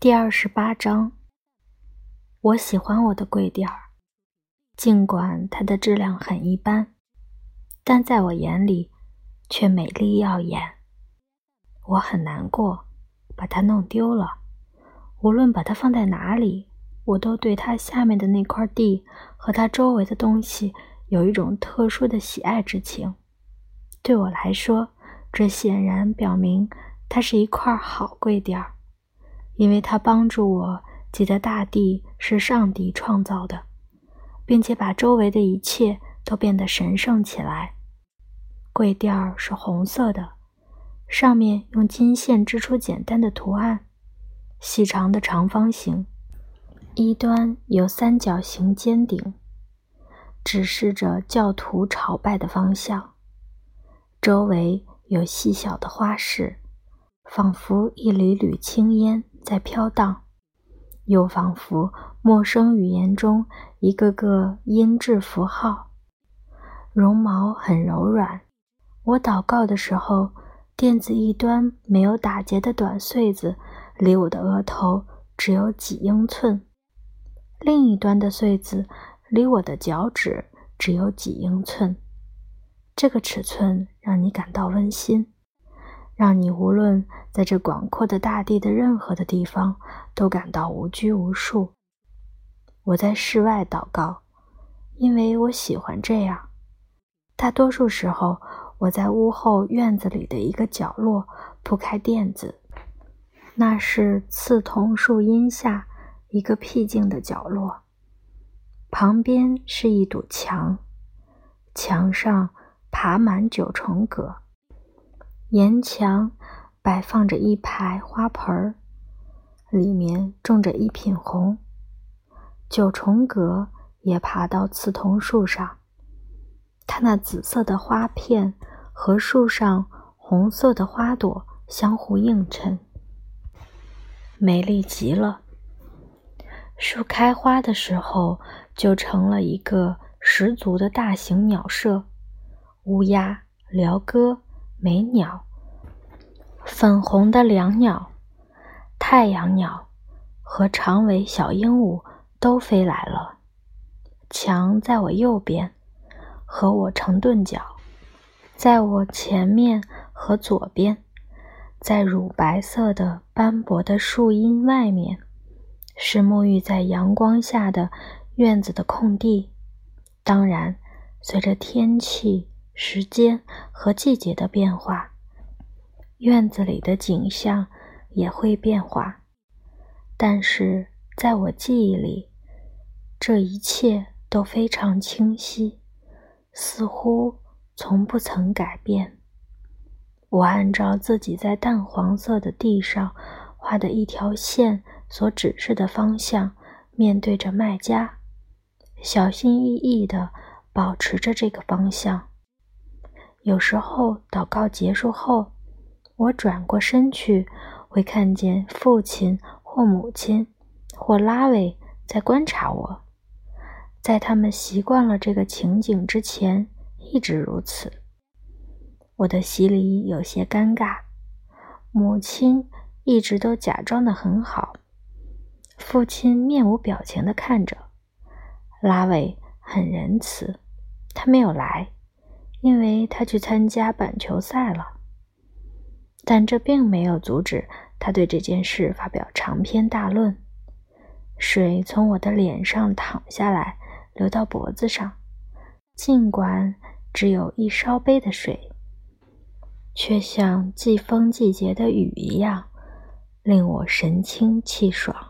第二十八章，我喜欢我的柜垫儿，尽管它的质量很一般，但在我眼里却美丽耀眼。我很难过，把它弄丢了。无论把它放在哪里，我都对它下面的那块地和它周围的东西有一种特殊的喜爱之情。对我来说，这显然表明它是一块好柜垫儿。因为它帮助我记得大地是上帝创造的，并且把周围的一切都变得神圣起来。柜垫儿是红色的，上面用金线织出简单的图案，细长的长方形，一端有三角形尖顶，指示着教徒朝拜的方向。周围有细小的花饰，仿佛一缕缕青烟。在飘荡，又仿佛陌生语言中一个个音质符号。绒毛很柔软。我祷告的时候，垫子一端没有打结的短穗子离我的额头只有几英寸，另一端的穗子离我的脚趾只有几英寸。这个尺寸让你感到温馨。让你无论在这广阔的大地的任何的地方都感到无拘无束。我在室外祷告，因为我喜欢这样。大多数时候，我在屋后院子里的一个角落铺开垫子，那是刺桐树荫下一个僻静的角落。旁边是一堵墙，墙上爬满九重葛。沿墙摆放着一排花盆儿，里面种着一品红。九重葛也爬到刺桐树上，它那紫色的花片和树上红色的花朵相互映衬，美丽极了。树开花的时候，就成了一个十足的大型鸟舍，乌鸦、鹩哥。美鸟、粉红的椋鸟、太阳鸟和长尾小鹦鹉都飞来了。墙在我右边，和我成钝角；在我前面和左边，在乳白色的斑驳的树荫外面，是沐浴在阳光下的院子的空地。当然，随着天气。时间和季节的变化，院子里的景象也会变化。但是在我记忆里，这一切都非常清晰，似乎从不曾改变。我按照自己在淡黄色的地上画的一条线所指示的方向，面对着卖家，小心翼翼地保持着这个方向。有时候，祷告结束后，我转过身去，会看见父亲或母亲或拉维在观察我。在他们习惯了这个情景之前，一直如此。我的洗礼有些尴尬。母亲一直都假装的很好，父亲面无表情的看着。拉维很仁慈，他没有来。因为他去参加板球赛了，但这并没有阻止他对这件事发表长篇大论。水从我的脸上淌下来，流到脖子上，尽管只有一烧杯的水，却像季风季节的雨一样，令我神清气爽。